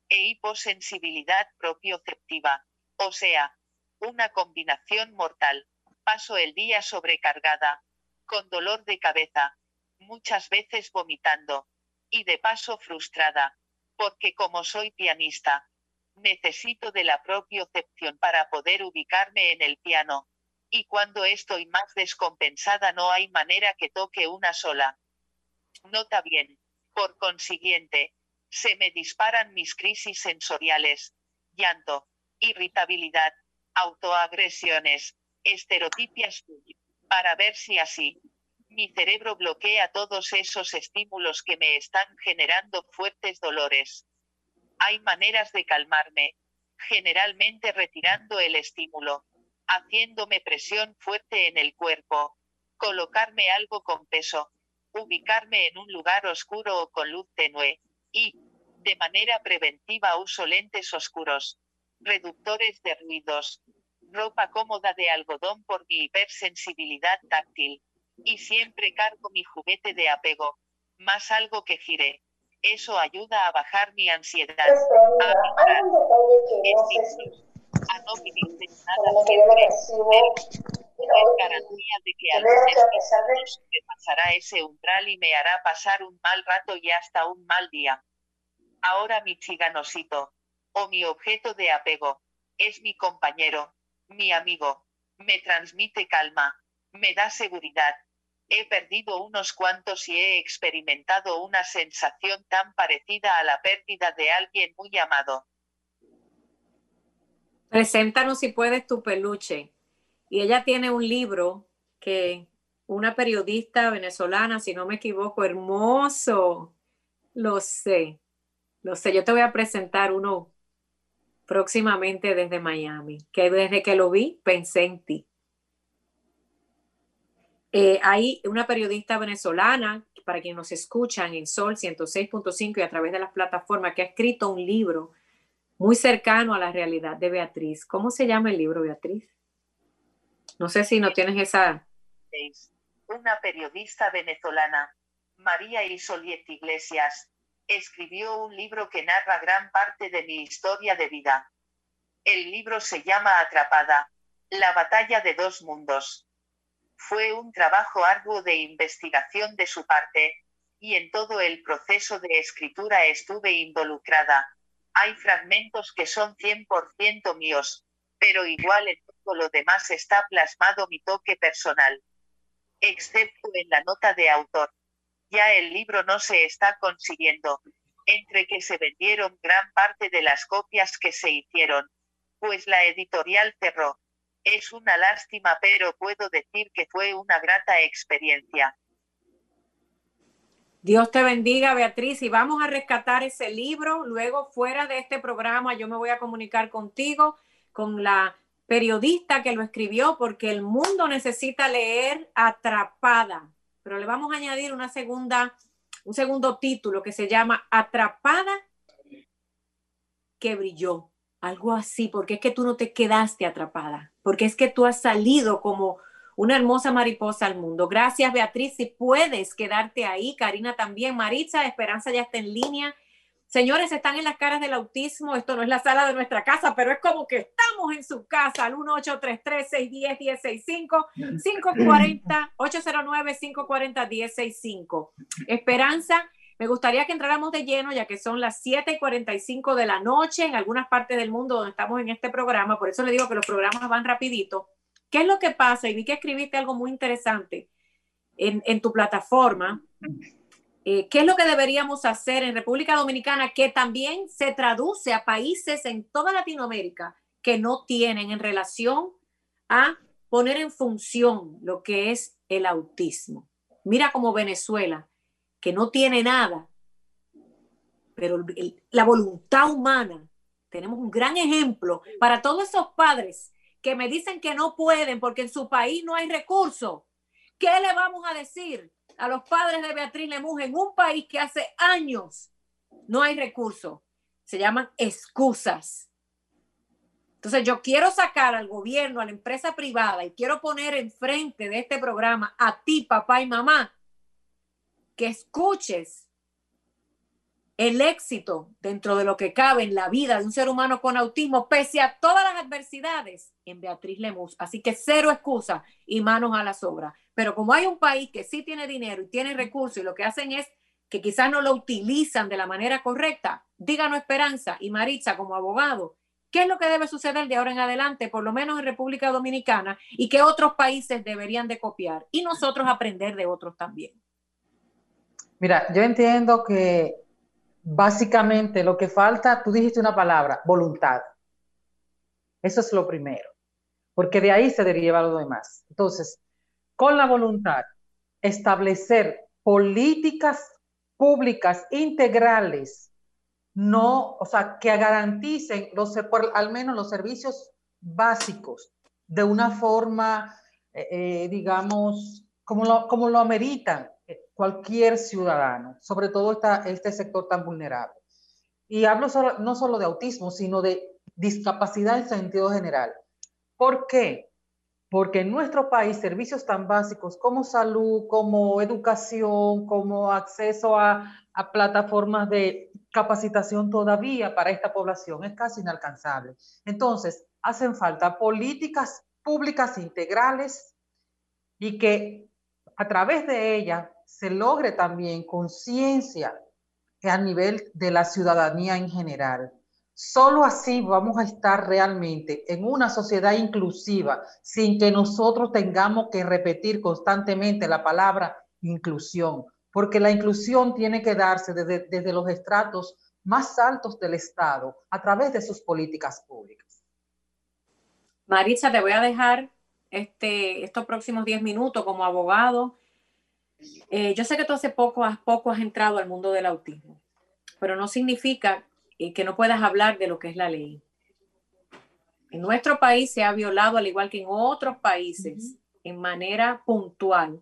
e hiposensibilidad propioceptiva, o sea, una combinación mortal. Paso el día sobrecargada, con dolor de cabeza, muchas veces vomitando, y de paso frustrada, porque como soy pianista, necesito de la propiocepción para poder ubicarme en el piano, y cuando estoy más descompensada no hay manera que toque una sola. Nota bien, por consiguiente, se me disparan mis crisis sensoriales, llanto, irritabilidad, autoagresiones, estereotipias, para ver si así, mi cerebro bloquea todos esos estímulos que me están generando fuertes dolores. Hay maneras de calmarme, generalmente retirando el estímulo, haciéndome presión fuerte en el cuerpo, colocarme algo con peso, ubicarme en un lugar oscuro o con luz tenue, y, de manera preventiva, uso lentes oscuros, reductores de ruidos, ropa cómoda de algodón por mi hipersensibilidad táctil, y siempre cargo mi juguete de apego, más algo que gire. Eso ayuda a bajar mi ansiedad, a no vivir nada garantía de que al menos me pasará ese umbral y me hará pasar un mal rato y hasta un mal día. Ahora mi chiganosito, o mi objeto de apego, es mi compañero, mi amigo, me transmite calma, me da seguridad, he perdido unos cuantos y he experimentado una sensación tan parecida a la pérdida de alguien muy amado. Preséntanos si puedes tu peluche. Y ella tiene un libro que una periodista venezolana, si no me equivoco, hermoso. Lo sé, lo sé. Yo te voy a presentar uno próximamente desde Miami, que desde que lo vi pensé en ti. Eh, hay una periodista venezolana, para quienes nos escuchan en Sol 106.5 y a través de las plataformas, que ha escrito un libro muy cercano a la realidad de Beatriz. ¿Cómo se llama el libro, Beatriz? No sé si no tienes esa... Una periodista venezolana, María Isoliet Iglesias, escribió un libro que narra gran parte de mi historia de vida. El libro se llama Atrapada, la batalla de dos mundos. Fue un trabajo arduo de investigación de su parte, y en todo el proceso de escritura estuve involucrada. Hay fragmentos que son 100% míos, pero igual en lo demás está plasmado mi toque personal. Excepto en la nota de autor. Ya el libro no se está consiguiendo, entre que se vendieron gran parte de las copias que se hicieron, pues la editorial cerró, es una lástima, pero puedo decir que fue una grata experiencia. Dios te bendiga, Beatriz, y vamos a rescatar ese libro. Luego, fuera de este programa, yo me voy a comunicar contigo, con la periodista que lo escribió, porque el mundo necesita leer Atrapada. Pero le vamos a añadir una segunda, un segundo título que se llama Atrapada que brilló. Algo así, porque es que tú no te quedaste atrapada porque es que tú has salido como una hermosa mariposa al mundo. Gracias, Beatriz. Si puedes quedarte ahí, Karina también. Maritza, Esperanza ya está en línea. Señores, están en las caras del autismo. Esto no es la sala de nuestra casa, pero es como que estamos en su casa al 1833-610-1065, 540, 809-540-1065. Esperanza, me gustaría que entráramos de lleno, ya que son las 7 y 45 de la noche en algunas partes del mundo donde estamos en este programa. Por eso le digo que los programas van rapidito. ¿Qué es lo que pasa? Y vi que escribiste algo muy interesante en, tu plataforma. Eh, ¿Qué es lo que deberíamos hacer en República Dominicana que también se traduce a países en toda Latinoamérica que no tienen en relación a poner en función lo que es el autismo? Mira como Venezuela que no tiene nada, pero la voluntad humana, tenemos un gran ejemplo para todos esos padres que me dicen que no pueden porque en su país no hay recursos. ¿Qué le vamos a decir a los padres de Beatriz Lemus en un país que hace años no hay recursos? Se llaman excusas. Entonces yo quiero sacar al gobierno, a la empresa privada y quiero poner enfrente de este programa a ti, papá y mamá, que escuches el éxito dentro de lo que cabe en la vida de un ser humano con autismo, pese a todas las adversidades, en Beatriz Lemus. Así que cero excusa y manos a la sobra. Pero como hay un país que sí tiene dinero y tiene recursos y lo que hacen es que quizás no lo utilizan de la manera correcta, díganos Esperanza y Maritza como abogado, ¿qué es lo que debe suceder de ahora en adelante, por lo menos en República Dominicana, y que otros países deberían de copiar y nosotros aprender de otros también? Mira, yo entiendo que básicamente lo que falta, tú dijiste una palabra, voluntad. Eso es lo primero, porque de ahí se deriva lo demás. Entonces, con la voluntad, establecer políticas públicas integrales, no, o sea, que garanticen los, al menos los servicios básicos de una forma, eh, eh, digamos, como lo, como lo ameritan cualquier ciudadano, sobre todo esta, este sector tan vulnerable. Y hablo no solo de autismo, sino de discapacidad en sentido general. ¿Por qué? Porque en nuestro país servicios tan básicos como salud, como educación, como acceso a, plataformas de capacitación todavía para esta población es casi inalcanzable. Entonces, hacen falta políticas públicas integrales y que a través de ellas se logre también conciencia a nivel de la ciudadanía en general. Solo así vamos a estar realmente en una sociedad inclusiva sin que nosotros tengamos que repetir constantemente la palabra inclusión, porque la inclusión tiene que darse desde, desde los estratos más altos del Estado a través de sus políticas públicas. Maritza, te voy a dejar este, estos próximos 10 minutos como abogado eh, yo sé que tú hace poco, poco has entrado al mundo del autismo, pero no significa eh, que no puedas hablar de lo que es la ley. En nuestro país se ha violado, al igual que en otros países, en manera puntual,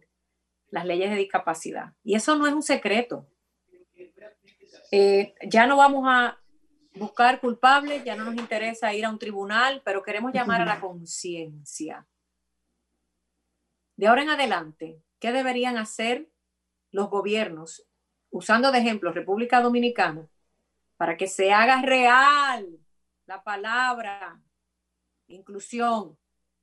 las leyes de discapacidad. Y eso no es un secreto. Eh, ya no vamos a buscar culpables, ya no nos interesa ir a un tribunal, pero queremos llamar a la conciencia. De ahora en adelante, ¿Qué deberían hacer los gobiernos, usando de ejemplo República Dominicana, para que se haga real la palabra inclusión?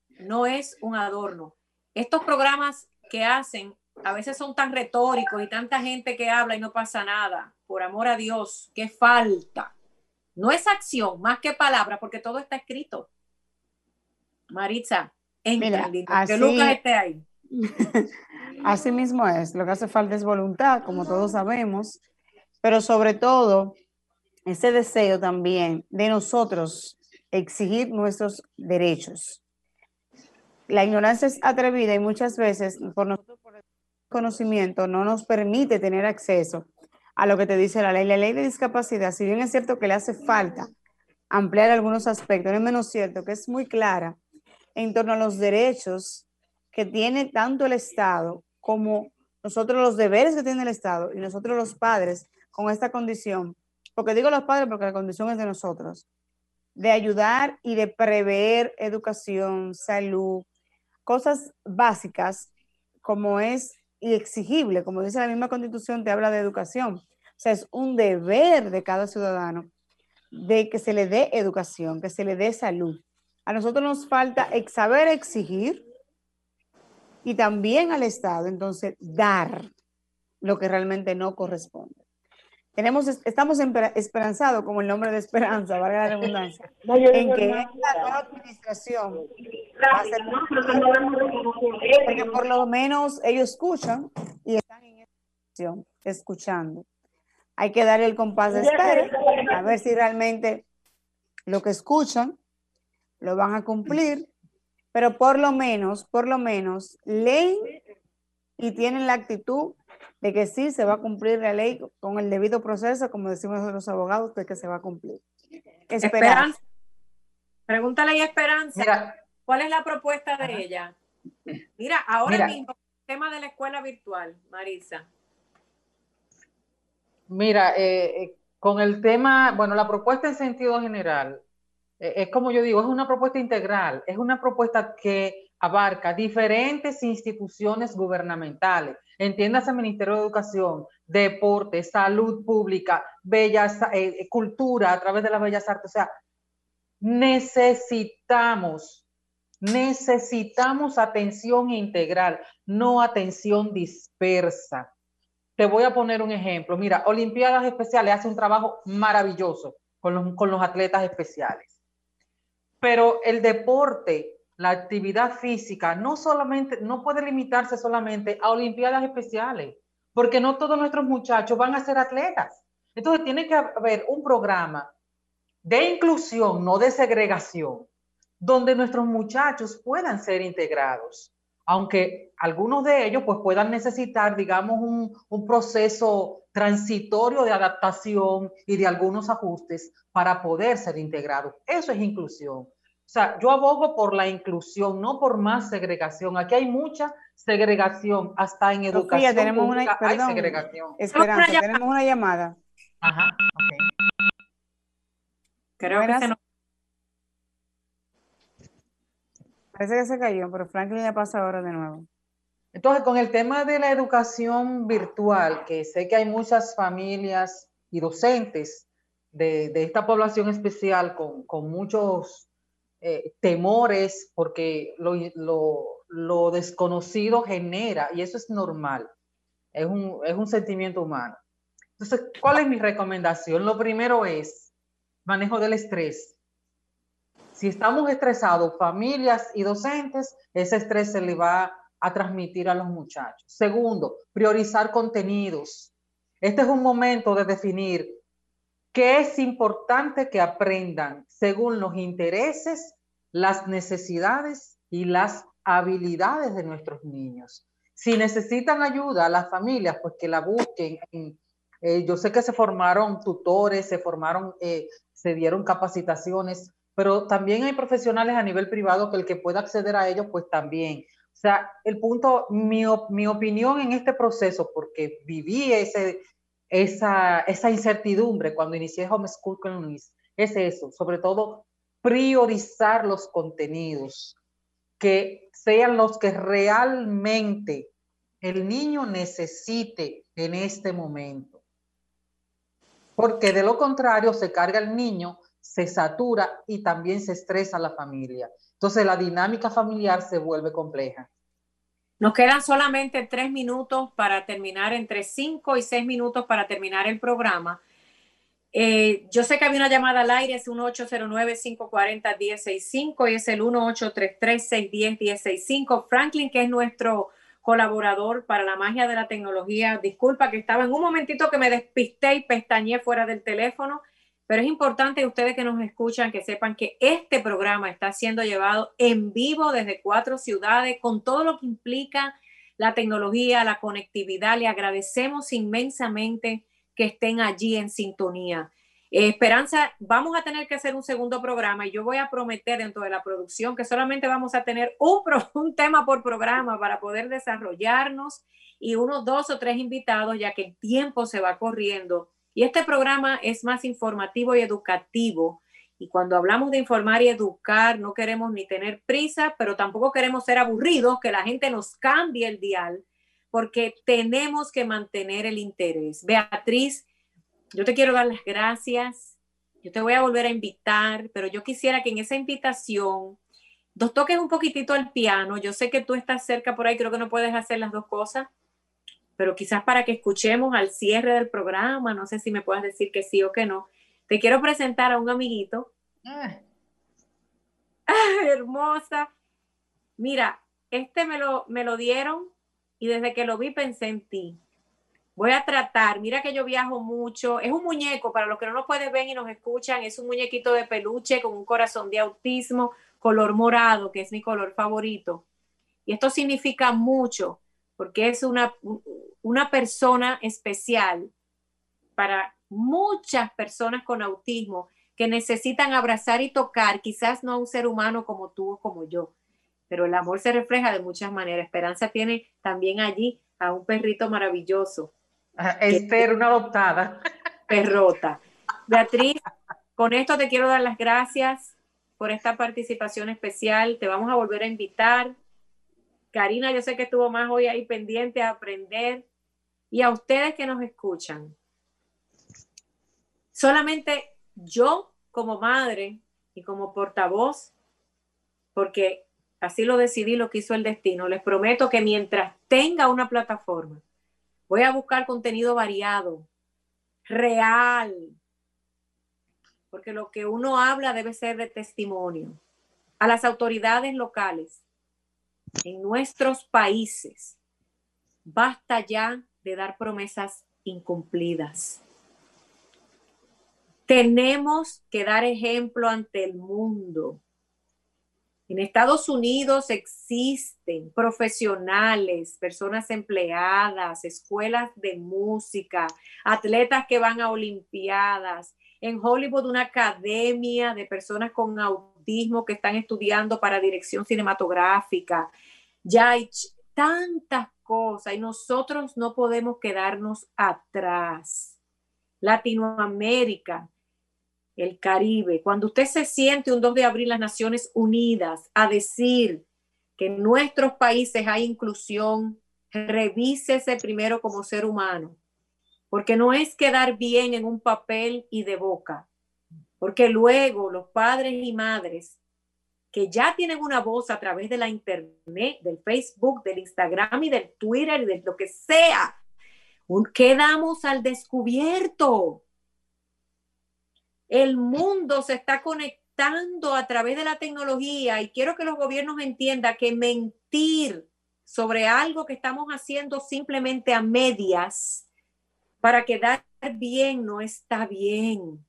No es un adorno. Estos programas que hacen a veces son tan retóricos y tanta gente que habla y no pasa nada. Por amor a Dios, ¿qué falta? No es acción más que palabra, porque todo está escrito. Maritza, entra, que Lucas esté ahí. Así mismo es, lo que hace falta es voluntad, como todos sabemos, pero sobre todo ese deseo también de nosotros exigir nuestros derechos. La ignorancia es atrevida y muchas veces por nosotros por el conocimiento no nos permite tener acceso a lo que te dice la ley. La ley de discapacidad, si bien es cierto que le hace falta ampliar algunos aspectos, no es menos cierto que es muy clara en torno a los derechos que tiene tanto el Estado como nosotros los deberes que tiene el Estado y nosotros los padres con esta condición, porque digo los padres porque la condición es de nosotros, de ayudar y de prever educación, salud, cosas básicas como es y exigible, como dice la misma constitución, te habla de educación. O sea, es un deber de cada ciudadano de que se le dé educación, que se le dé salud. A nosotros nos falta saber exigir, y también al Estado, entonces, dar lo que realmente no corresponde. Tenemos, estamos esperanzados, como el nombre de esperanza, valga la redundancia, en que esta nueva administración va a ser porque por lo menos ellos escuchan y están en esta escuchando. Hay que darle el compás de espera, a ver si realmente lo que escuchan lo van a cumplir pero por lo menos, por lo menos, leen y tienen la actitud de que sí se va a cumplir la ley con el debido proceso, como decimos los abogados, de que se va a cumplir. Esperanza. Pregúntale a Esperanza, ¿cuál es la propuesta de ella? Mira, ahora mismo, el tema de la escuela virtual, Marisa. Mira, eh, eh, con el tema, bueno, la propuesta en sentido general, eh, es como yo digo, es una propuesta integral, es una propuesta que abarca diferentes instituciones gubernamentales, entiéndase Ministerio de Educación, Deporte, Salud Pública, Bellas, eh, eh, Cultura a través de las Bellas Artes, o sea, necesitamos, necesitamos atención integral, no atención dispersa. Te voy a poner un ejemplo. Mira, Olimpiadas Especiales hace un trabajo maravilloso con los, con los atletas especiales. Pero el deporte, la actividad física, no solamente, no puede limitarse solamente a Olimpiadas Especiales, porque no todos nuestros muchachos van a ser atletas. Entonces tiene que haber un programa de inclusión, no de segregación, donde nuestros muchachos puedan ser integrados aunque algunos de ellos pues puedan necesitar, digamos, un, proceso transitorio de adaptación y de algunos ajustes para poder ser integrados. Eso es inclusión. O sea, yo abogo por la inclusión, no por más segregación. Aquí hay mucha segregación, hasta en educación tenemos una, hay segregación. Esperanza, tenemos una llamada. Ajá, ok. Creo que se nos Parece que se cayó, pero Franklin ya pasa ahora de nuevo. Entonces, con el tema de la educación virtual, que sé que hay muchas familias y docentes de, esta población especial con, muchos eh, temores, porque lo, desconocido genera, y eso es normal, es un, es un sentimiento humano. Entonces, ¿cuál es mi recomendación? Lo primero es manejo del estrés si estamos estresados, familias y docentes, ese estrés se le va a transmitir a los muchachos. Segundo, priorizar contenidos. Este es un momento de definir qué es importante que aprendan según los intereses, las necesidades y las habilidades de nuestros niños. Si necesitan ayuda a las familias, pues que la busquen. Eh, yo sé que se formaron tutores, se formaron, eh, se dieron capacitaciones pero también hay profesionales a nivel privado que el que pueda acceder a ellos, pues también. O sea, el punto, mi, mi opinión en este proceso, porque viví ese, esa, esa incertidumbre cuando inicié Homeschool con Luis, es eso, sobre todo priorizar los contenidos que sean los que realmente el niño necesite en este momento. Porque de lo contrario se carga el niño se satura y también se estresa la familia. Entonces la dinámica familiar se vuelve compleja. Nos quedan solamente tres minutos para terminar, entre cinco y seis minutos para terminar el programa. Eh, yo sé que había una llamada al aire, es un 809-540-1065 y es el 1833-610-1065. Franklin, que es nuestro colaborador para la magia de la tecnología, disculpa que estaba en un momentito que me despisté y pestañé fuera del teléfono pero es importante ustedes que nos escuchan que sepan que este programa está siendo llevado en vivo desde cuatro ciudades con todo lo que implica la tecnología, la conectividad. Le agradecemos inmensamente que estén allí en sintonía. Eh, Esperanza, vamos a tener que hacer un segundo programa y yo voy a prometer dentro de la producción que solamente vamos a tener un, un tema por programa para poder desarrollarnos y unos dos o tres invitados, ya que el tiempo se va corriendo y este programa es más informativo y educativo. Y cuando hablamos de informar y educar, no queremos ni tener prisa, pero tampoco queremos ser aburridos, que la gente nos cambie el dial, porque tenemos que mantener el interés. Beatriz, yo te quiero dar las gracias. Yo te voy a volver a invitar, pero yo quisiera que en esa invitación nos toques un poquitito el piano. Yo sé que tú estás cerca por ahí, creo que no puedes hacer las dos cosas pero quizás para que escuchemos al cierre del programa, no sé si me puedes decir que sí o que no, te quiero presentar a un amiguito. Ah. hermosa. Mira, este me lo, me lo dieron y desde que lo vi pensé en ti. Voy a tratar, mira que yo viajo mucho, es un muñeco, para los que no nos pueden ver y nos escuchan, es un muñequito de peluche con un corazón de autismo, color morado, que es mi color favorito. Y esto significa mucho porque es una, una persona especial para muchas personas con autismo que necesitan abrazar y tocar, quizás no a un ser humano como tú o como yo, pero el amor se refleja de muchas maneras. Esperanza tiene también allí a un perrito maravilloso. Ah, Esther, una adoptada. Perrota. Beatriz, con esto te quiero dar las gracias. por esta participación especial. Te vamos a volver a invitar. Karina, yo sé que estuvo más hoy ahí pendiente a aprender. Y a ustedes que nos escuchan, solamente yo como madre y como portavoz, porque así lo decidí, lo que hizo el destino, les prometo que mientras tenga una plataforma, voy a buscar contenido variado, real, porque lo que uno habla debe ser de testimonio a las autoridades locales en nuestros países. Basta ya de dar promesas incumplidas. Tenemos que dar ejemplo ante el mundo. En Estados Unidos existen profesionales, personas empleadas, escuelas de música, atletas que van a Olimpiadas, en Hollywood una academia de personas con autismo que están estudiando para dirección cinematográfica. Ya hay tantas cosas y nosotros no podemos quedarnos atrás. Latinoamérica, el Caribe, cuando usted se siente un 2 de abril las Naciones Unidas a decir que en nuestros países hay inclusión, revísese primero como ser humano. Porque no es quedar bien en un papel y de boca, porque luego los padres y madres que ya tienen una voz a través de la internet, del Facebook, del Instagram y del Twitter y de lo que sea, quedamos al descubierto. El mundo se está conectando a través de la tecnología y quiero que los gobiernos entiendan que mentir sobre algo que estamos haciendo simplemente a medias para quedar bien no está bien.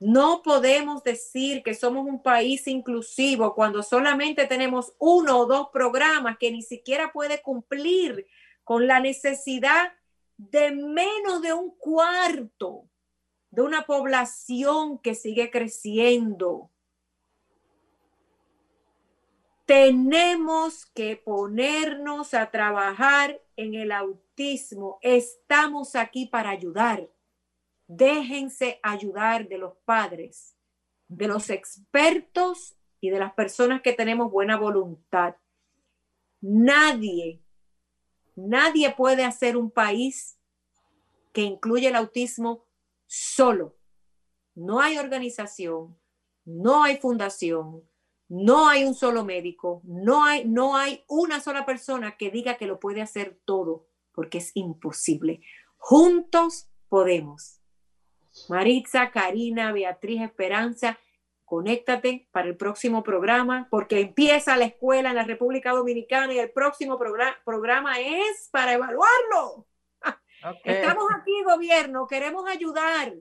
No podemos decir que somos un país inclusivo cuando solamente tenemos uno o dos programas que ni siquiera puede cumplir con la necesidad de menos de un cuarto de una población que sigue creciendo. Tenemos que ponernos a trabajar en el autismo. Estamos aquí para ayudar. Déjense ayudar de los padres, de los expertos y de las personas que tenemos buena voluntad. Nadie, nadie puede hacer un país que incluye el autismo solo. No hay organización, no hay fundación, no hay un solo médico, no hay, no hay una sola persona que diga que lo puede hacer todo, porque es imposible. Juntos podemos. Maritza, Karina, Beatriz, Esperanza, conéctate para el próximo programa, porque empieza la escuela en la República Dominicana y el próximo programa es para evaluarlo. Estamos aquí, gobierno, queremos ayudar.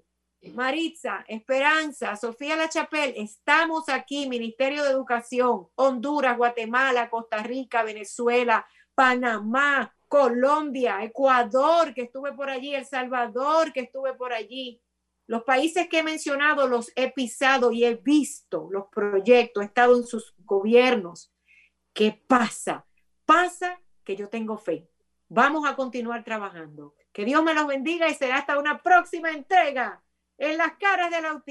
Maritza, Esperanza, Sofía La Chapel, estamos aquí, Ministerio de Educación, Honduras, Guatemala, Costa Rica, Venezuela, Panamá, Colombia, Ecuador, que estuve por allí, El Salvador, que estuve por allí. Los países que he mencionado los he pisado y he visto los proyectos, he estado en sus gobiernos. ¿Qué pasa? Pasa que yo tengo fe. Vamos a continuar trabajando. Que Dios me los bendiga y será hasta una próxima entrega en las caras del autismo.